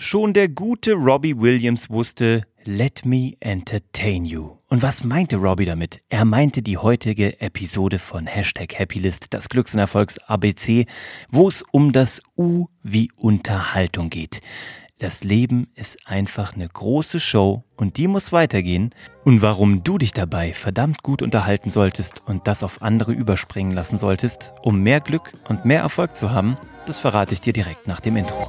Schon der gute Robbie Williams wusste, let me entertain you. Und was meinte Robbie damit? Er meinte die heutige Episode von Hashtag Happylist, das Glücks- und Erfolgs ABC, wo es um das U wie Unterhaltung geht. Das Leben ist einfach eine große Show und die muss weitergehen. Und warum du dich dabei verdammt gut unterhalten solltest und das auf andere überspringen lassen solltest, um mehr Glück und mehr Erfolg zu haben, das verrate ich dir direkt nach dem Intro.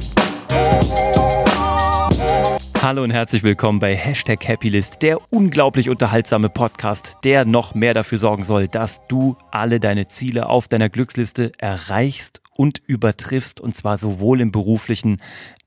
Hallo und herzlich willkommen bei Hashtag Happylist, der unglaublich unterhaltsame Podcast, der noch mehr dafür sorgen soll, dass du alle deine Ziele auf deiner Glücksliste erreichst und übertriffst, und zwar sowohl im beruflichen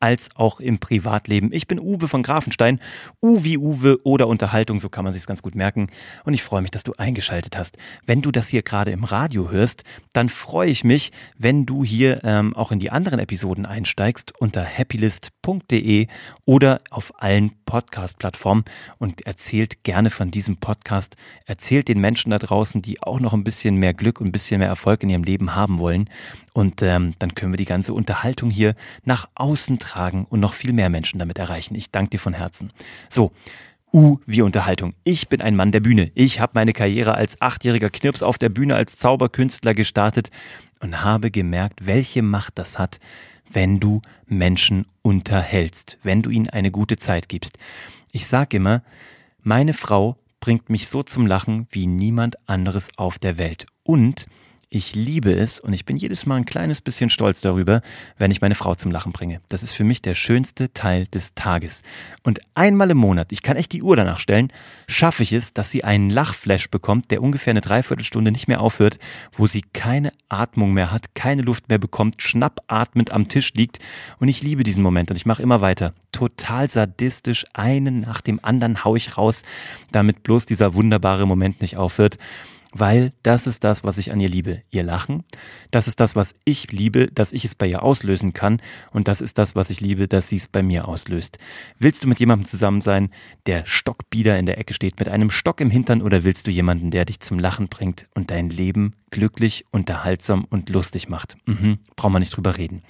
als auch im Privatleben. Ich bin Uwe von Grafenstein, U wie Uwe oder Unterhaltung, so kann man sich ganz gut merken. Und ich freue mich, dass du eingeschaltet hast. Wenn du das hier gerade im Radio hörst, dann freue ich mich, wenn du hier ähm, auch in die anderen Episoden einsteigst unter happylist.de oder auf allen Podcast-Plattformen und erzählt gerne von diesem Podcast. Erzählt den Menschen da draußen, die auch noch ein bisschen mehr Glück und ein bisschen mehr Erfolg in ihrem Leben haben wollen. Und ähm, dann können wir die ganze Unterhaltung hier nach außen tragen und noch viel mehr Menschen damit erreichen. Ich danke dir von Herzen. So. U wie Unterhaltung. Ich bin ein Mann der Bühne. Ich habe meine Karriere als achtjähriger Knirps auf der Bühne als Zauberkünstler gestartet und habe gemerkt, welche Macht das hat, wenn du Menschen unterhältst, wenn du ihnen eine gute Zeit gibst. Ich sage immer, meine Frau bringt mich so zum Lachen wie niemand anderes auf der Welt. Und ich liebe es und ich bin jedes Mal ein kleines bisschen stolz darüber, wenn ich meine Frau zum Lachen bringe. Das ist für mich der schönste Teil des Tages. Und einmal im Monat, ich kann echt die Uhr danach stellen, schaffe ich es, dass sie einen Lachflash bekommt, der ungefähr eine Dreiviertelstunde nicht mehr aufhört, wo sie keine Atmung mehr hat, keine Luft mehr bekommt, schnappatmend am Tisch liegt. Und ich liebe diesen Moment und ich mache immer weiter. Total sadistisch, einen nach dem anderen hau ich raus, damit bloß dieser wunderbare Moment nicht aufhört weil das ist das, was ich an ihr liebe. Ihr Lachen. Das ist das, was ich liebe, dass ich es bei ihr auslösen kann. Und das ist das, was ich liebe, dass sie es bei mir auslöst. Willst du mit jemandem zusammen sein, der stockbieder in der Ecke steht, mit einem Stock im Hintern, oder willst du jemanden, der dich zum Lachen bringt und dein Leben glücklich, unterhaltsam und lustig macht? Mhm, braucht man nicht drüber reden.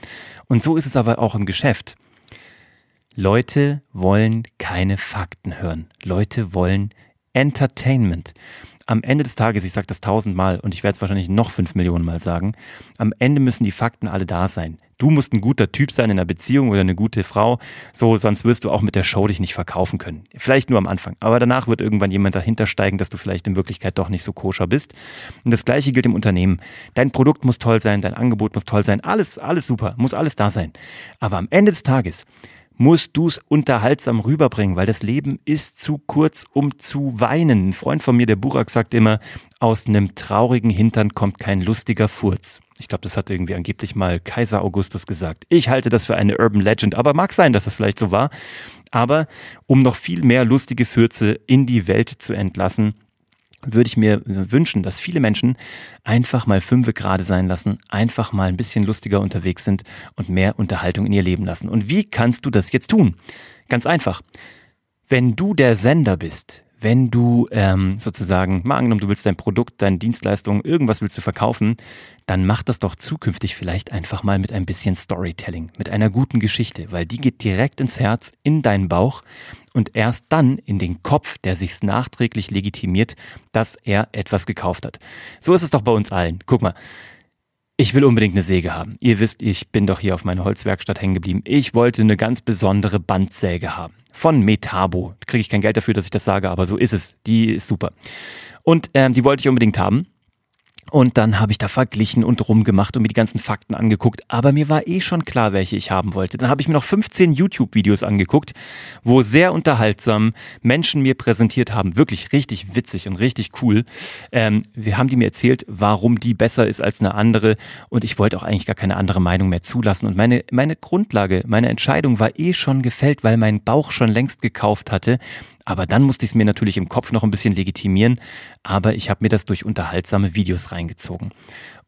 Und so ist es aber auch im Geschäft. Leute wollen keine Fakten hören. Leute wollen Entertainment am Ende des Tages, ich sage das tausendmal und ich werde es wahrscheinlich noch fünf Millionen Mal sagen, am Ende müssen die Fakten alle da sein. Du musst ein guter Typ sein in einer Beziehung oder eine gute Frau, so sonst wirst du auch mit der Show dich nicht verkaufen können. Vielleicht nur am Anfang, aber danach wird irgendwann jemand dahinter steigen, dass du vielleicht in Wirklichkeit doch nicht so koscher bist. Und das gleiche gilt im Unternehmen. Dein Produkt muss toll sein, dein Angebot muss toll sein, alles alles super, muss alles da sein. Aber am Ende des Tages musst du es unterhaltsam rüberbringen, weil das Leben ist zu kurz, um zu weinen. Ein Freund von mir, der Burak, sagt immer, aus einem traurigen Hintern kommt kein lustiger Furz. Ich glaube, das hat irgendwie angeblich mal Kaiser Augustus gesagt. Ich halte das für eine Urban Legend, aber mag sein, dass das vielleicht so war. Aber um noch viel mehr lustige Fürze in die Welt zu entlassen, würde ich mir wünschen, dass viele Menschen einfach mal fünfe gerade sein lassen, einfach mal ein bisschen lustiger unterwegs sind und mehr Unterhaltung in ihr Leben lassen. Und wie kannst du das jetzt tun? Ganz einfach. Wenn du der Sender bist, wenn du ähm, sozusagen, mal angenommen, du willst dein Produkt, deine Dienstleistung, irgendwas willst du verkaufen, dann mach das doch zukünftig vielleicht einfach mal mit ein bisschen Storytelling, mit einer guten Geschichte, weil die geht direkt ins Herz, in deinen Bauch und erst dann in den Kopf, der sich's nachträglich legitimiert, dass er etwas gekauft hat. So ist es doch bei uns allen. Guck mal. Ich will unbedingt eine Säge haben. Ihr wisst, ich bin doch hier auf meiner Holzwerkstatt hängen geblieben. Ich wollte eine ganz besondere Bandsäge haben von Metabo. Kriege ich kein Geld dafür, dass ich das sage, aber so ist es. Die ist super. Und ähm, die wollte ich unbedingt haben. Und dann habe ich da verglichen und rumgemacht und mir die ganzen Fakten angeguckt. Aber mir war eh schon klar, welche ich haben wollte. Dann habe ich mir noch 15 YouTube-Videos angeguckt, wo sehr unterhaltsam Menschen mir präsentiert haben. Wirklich richtig witzig und richtig cool. Ähm, wir haben die mir erzählt, warum die besser ist als eine andere. Und ich wollte auch eigentlich gar keine andere Meinung mehr zulassen. Und meine, meine Grundlage, meine Entscheidung war eh schon gefällt, weil mein Bauch schon längst gekauft hatte. Aber dann musste ich es mir natürlich im Kopf noch ein bisschen legitimieren, aber ich habe mir das durch unterhaltsame Videos reingezogen.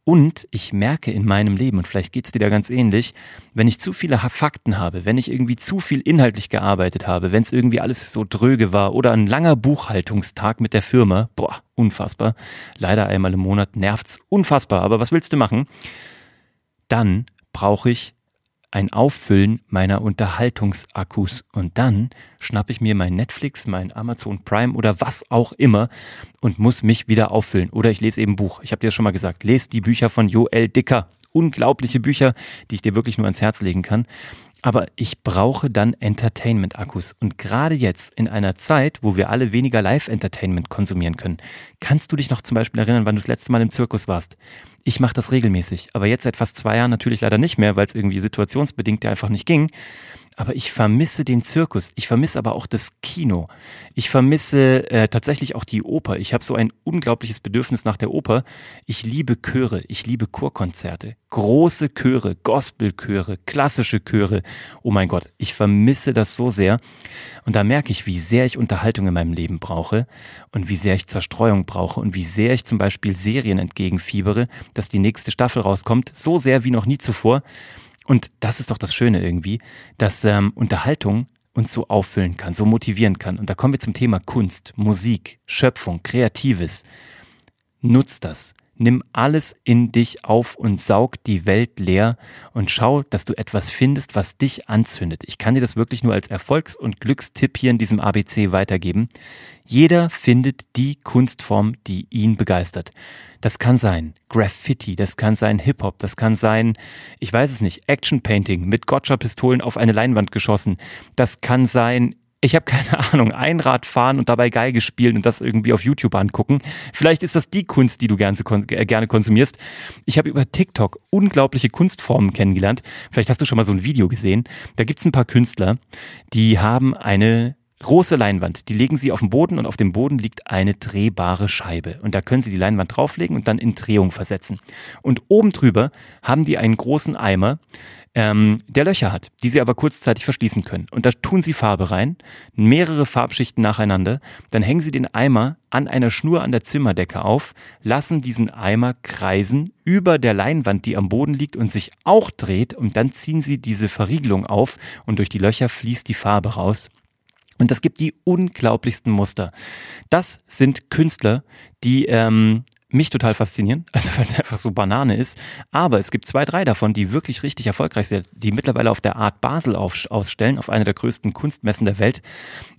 Und ich merke in meinem Leben, und vielleicht geht's dir da ganz ähnlich, wenn ich zu viele Fakten habe, wenn ich irgendwie zu viel inhaltlich gearbeitet habe, wenn es irgendwie alles so dröge war oder ein langer Buchhaltungstag mit der Firma, boah, unfassbar. Leider einmal im Monat nervt's unfassbar, aber was willst du machen? Dann brauche ich ein Auffüllen meiner Unterhaltungsakkus. Und dann schnappe ich mir mein Netflix, mein Amazon Prime oder was auch immer und muss mich wieder auffüllen. Oder ich lese eben Buch. Ich habe dir schon mal gesagt, lese die Bücher von Joel Dicker. Unglaubliche Bücher, die ich dir wirklich nur ans Herz legen kann. Aber ich brauche dann Entertainment-Akkus. Und gerade jetzt in einer Zeit, wo wir alle weniger Live-Entertainment konsumieren können, kannst du dich noch zum Beispiel erinnern, wann du das letzte Mal im Zirkus warst? Ich mache das regelmäßig, aber jetzt seit fast zwei Jahren natürlich leider nicht mehr, weil es irgendwie situationsbedingt einfach nicht ging. Aber ich vermisse den Zirkus. Ich vermisse aber auch das Kino. Ich vermisse äh, tatsächlich auch die Oper. Ich habe so ein unglaubliches Bedürfnis nach der Oper. Ich liebe Chöre. Ich liebe Chorkonzerte. Große Chöre, Gospelchöre, klassische Chöre. Oh mein Gott, ich vermisse das so sehr. Und da merke ich, wie sehr ich Unterhaltung in meinem Leben brauche und wie sehr ich Zerstreuung brauche und wie sehr ich zum Beispiel Serien entgegenfiebere, dass die nächste Staffel rauskommt. So sehr wie noch nie zuvor. Und das ist doch das Schöne irgendwie, dass ähm, Unterhaltung uns so auffüllen kann, so motivieren kann. Und da kommen wir zum Thema Kunst, Musik, Schöpfung, Kreatives. Nutz das. Nimm alles in dich auf und saug die Welt leer und schau, dass du etwas findest, was dich anzündet. Ich kann dir das wirklich nur als Erfolgs- und Glückstipp hier in diesem ABC weitergeben. Jeder findet die Kunstform, die ihn begeistert. Das kann sein Graffiti, das kann sein Hip-Hop, das kann sein, ich weiß es nicht, Action-Painting mit Gotcha-Pistolen auf eine Leinwand geschossen. Das kann sein ich habe keine Ahnung, Einrad fahren und dabei Geige spielen und das irgendwie auf YouTube angucken. Vielleicht ist das die Kunst, die du gerne, äh, gerne konsumierst. Ich habe über TikTok unglaubliche Kunstformen kennengelernt. Vielleicht hast du schon mal so ein Video gesehen. Da gibt es ein paar Künstler, die haben eine große Leinwand. Die legen sie auf den Boden und auf dem Boden liegt eine drehbare Scheibe. Und da können sie die Leinwand drauflegen und dann in Drehung versetzen. Und oben drüber haben die einen großen Eimer, ähm, der Löcher hat, die sie aber kurzzeitig verschließen können. Und da tun sie Farbe rein, mehrere Farbschichten nacheinander, dann hängen sie den Eimer an einer Schnur an der Zimmerdecke auf, lassen diesen Eimer kreisen über der Leinwand, die am Boden liegt und sich auch dreht, und dann ziehen sie diese Verriegelung auf und durch die Löcher fließt die Farbe raus. Und das gibt die unglaublichsten Muster. Das sind Künstler, die ähm, mich total faszinieren, also weil es einfach so Banane ist. Aber es gibt zwei, drei davon, die wirklich richtig erfolgreich sind, die mittlerweile auf der Art Basel auf, ausstellen, auf einer der größten Kunstmessen der Welt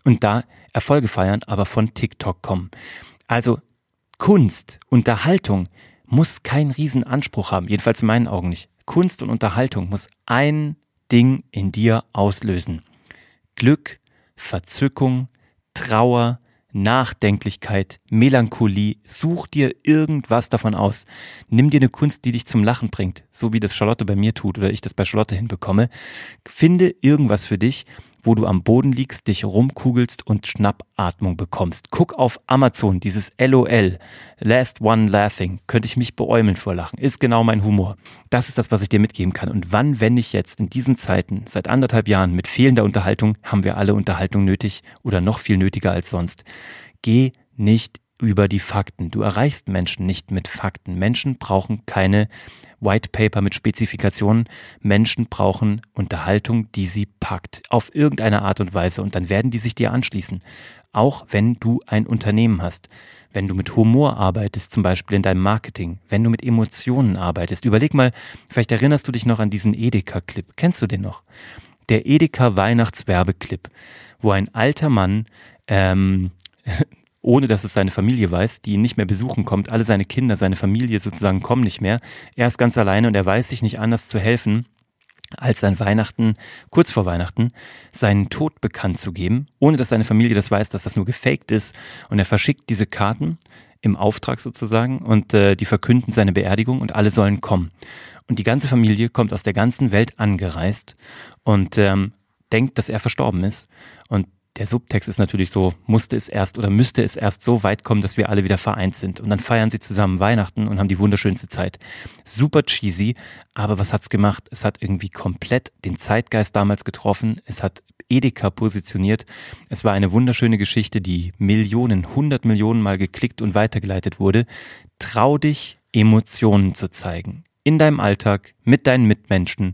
und da Erfolge feiern, aber von TikTok kommen. Also Kunst, Unterhaltung muss keinen riesen Anspruch haben, jedenfalls in meinen Augen nicht. Kunst und Unterhaltung muss ein Ding in dir auslösen. Glück, Verzückung, Trauer, Nachdenklichkeit, Melancholie. Such dir irgendwas davon aus. Nimm dir eine Kunst, die dich zum Lachen bringt, so wie das Charlotte bei mir tut oder ich das bei Charlotte hinbekomme. Finde irgendwas für dich wo du am Boden liegst, dich rumkugelst und Schnappatmung bekommst. Guck auf Amazon, dieses LOL, Last One Laughing, könnte ich mich beäumeln vor Lachen, ist genau mein Humor. Das ist das, was ich dir mitgeben kann. Und wann, wenn nicht jetzt, in diesen Zeiten, seit anderthalb Jahren, mit fehlender Unterhaltung, haben wir alle Unterhaltung nötig oder noch viel nötiger als sonst. Geh nicht über die Fakten. Du erreichst Menschen nicht mit Fakten. Menschen brauchen keine White Paper mit Spezifikationen. Menschen brauchen Unterhaltung, die sie packt. Auf irgendeine Art und Weise. Und dann werden die sich dir anschließen. Auch wenn du ein Unternehmen hast. Wenn du mit Humor arbeitest, zum Beispiel in deinem Marketing. Wenn du mit Emotionen arbeitest. Überleg mal, vielleicht erinnerst du dich noch an diesen Edeka-Clip. Kennst du den noch? Der Edeka Weihnachtswerbeclip, wo ein alter Mann ähm, ohne dass es seine Familie weiß, die ihn nicht mehr besuchen kommt. Alle seine Kinder, seine Familie sozusagen kommen nicht mehr. Er ist ganz alleine und er weiß sich nicht anders zu helfen, als an Weihnachten, kurz vor Weihnachten, seinen Tod bekannt zu geben, ohne dass seine Familie das weiß, dass das nur gefaked ist. Und er verschickt diese Karten im Auftrag sozusagen und äh, die verkünden seine Beerdigung und alle sollen kommen. Und die ganze Familie kommt aus der ganzen Welt angereist und ähm, denkt, dass er verstorben ist. Und der Subtext ist natürlich so, musste es erst oder müsste es erst so weit kommen, dass wir alle wieder vereint sind. Und dann feiern sie zusammen Weihnachten und haben die wunderschönste Zeit. Super cheesy, aber was hat's gemacht? Es hat irgendwie komplett den Zeitgeist damals getroffen. Es hat Edeka positioniert. Es war eine wunderschöne Geschichte, die Millionen, hundert Millionen Mal geklickt und weitergeleitet wurde. Trau dich, Emotionen zu zeigen. In deinem Alltag, mit deinen Mitmenschen,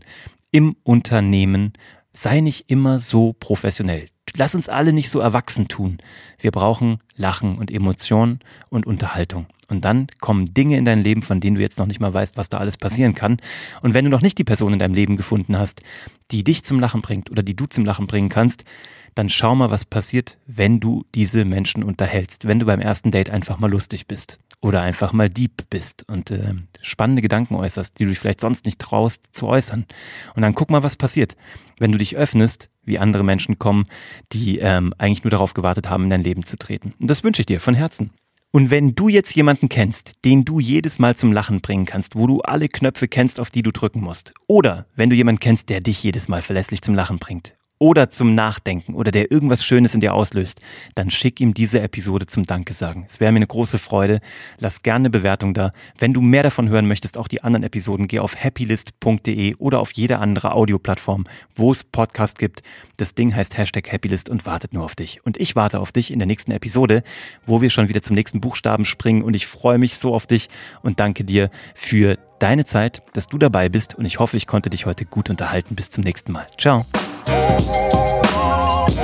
im Unternehmen. Sei nicht immer so professionell lass uns alle nicht so erwachsen tun. Wir brauchen Lachen und Emotionen und Unterhaltung. Und dann kommen Dinge in dein Leben, von denen du jetzt noch nicht mal weißt, was da alles passieren kann. Und wenn du noch nicht die Person in deinem Leben gefunden hast, die dich zum Lachen bringt oder die du zum Lachen bringen kannst, dann schau mal, was passiert, wenn du diese Menschen unterhältst, wenn du beim ersten Date einfach mal lustig bist oder einfach mal deep bist und äh, spannende Gedanken äußerst, die du dich vielleicht sonst nicht traust zu äußern. Und dann guck mal, was passiert, wenn du dich öffnest, wie andere Menschen kommen, die ähm, eigentlich nur darauf gewartet haben, in dein Leben zu treten. Und das wünsche ich dir von Herzen. Und wenn du jetzt jemanden kennst, den du jedes Mal zum Lachen bringen kannst, wo du alle Knöpfe kennst, auf die du drücken musst, oder wenn du jemanden kennst, der dich jedes Mal verlässlich zum Lachen bringt, oder zum Nachdenken oder der irgendwas Schönes in dir auslöst, dann schick ihm diese Episode zum Danke sagen. Es wäre mir eine große Freude. Lass gerne eine Bewertung da. Wenn du mehr davon hören möchtest, auch die anderen Episoden, geh auf happylist.de oder auf jede andere Audioplattform, wo es Podcast gibt. Das Ding heißt Hashtag Happylist und wartet nur auf dich. Und ich warte auf dich in der nächsten Episode, wo wir schon wieder zum nächsten Buchstaben springen und ich freue mich so auf dich und danke dir für deine Zeit, dass du dabei bist und ich hoffe, ich konnte dich heute gut unterhalten. Bis zum nächsten Mal. Ciao. Thank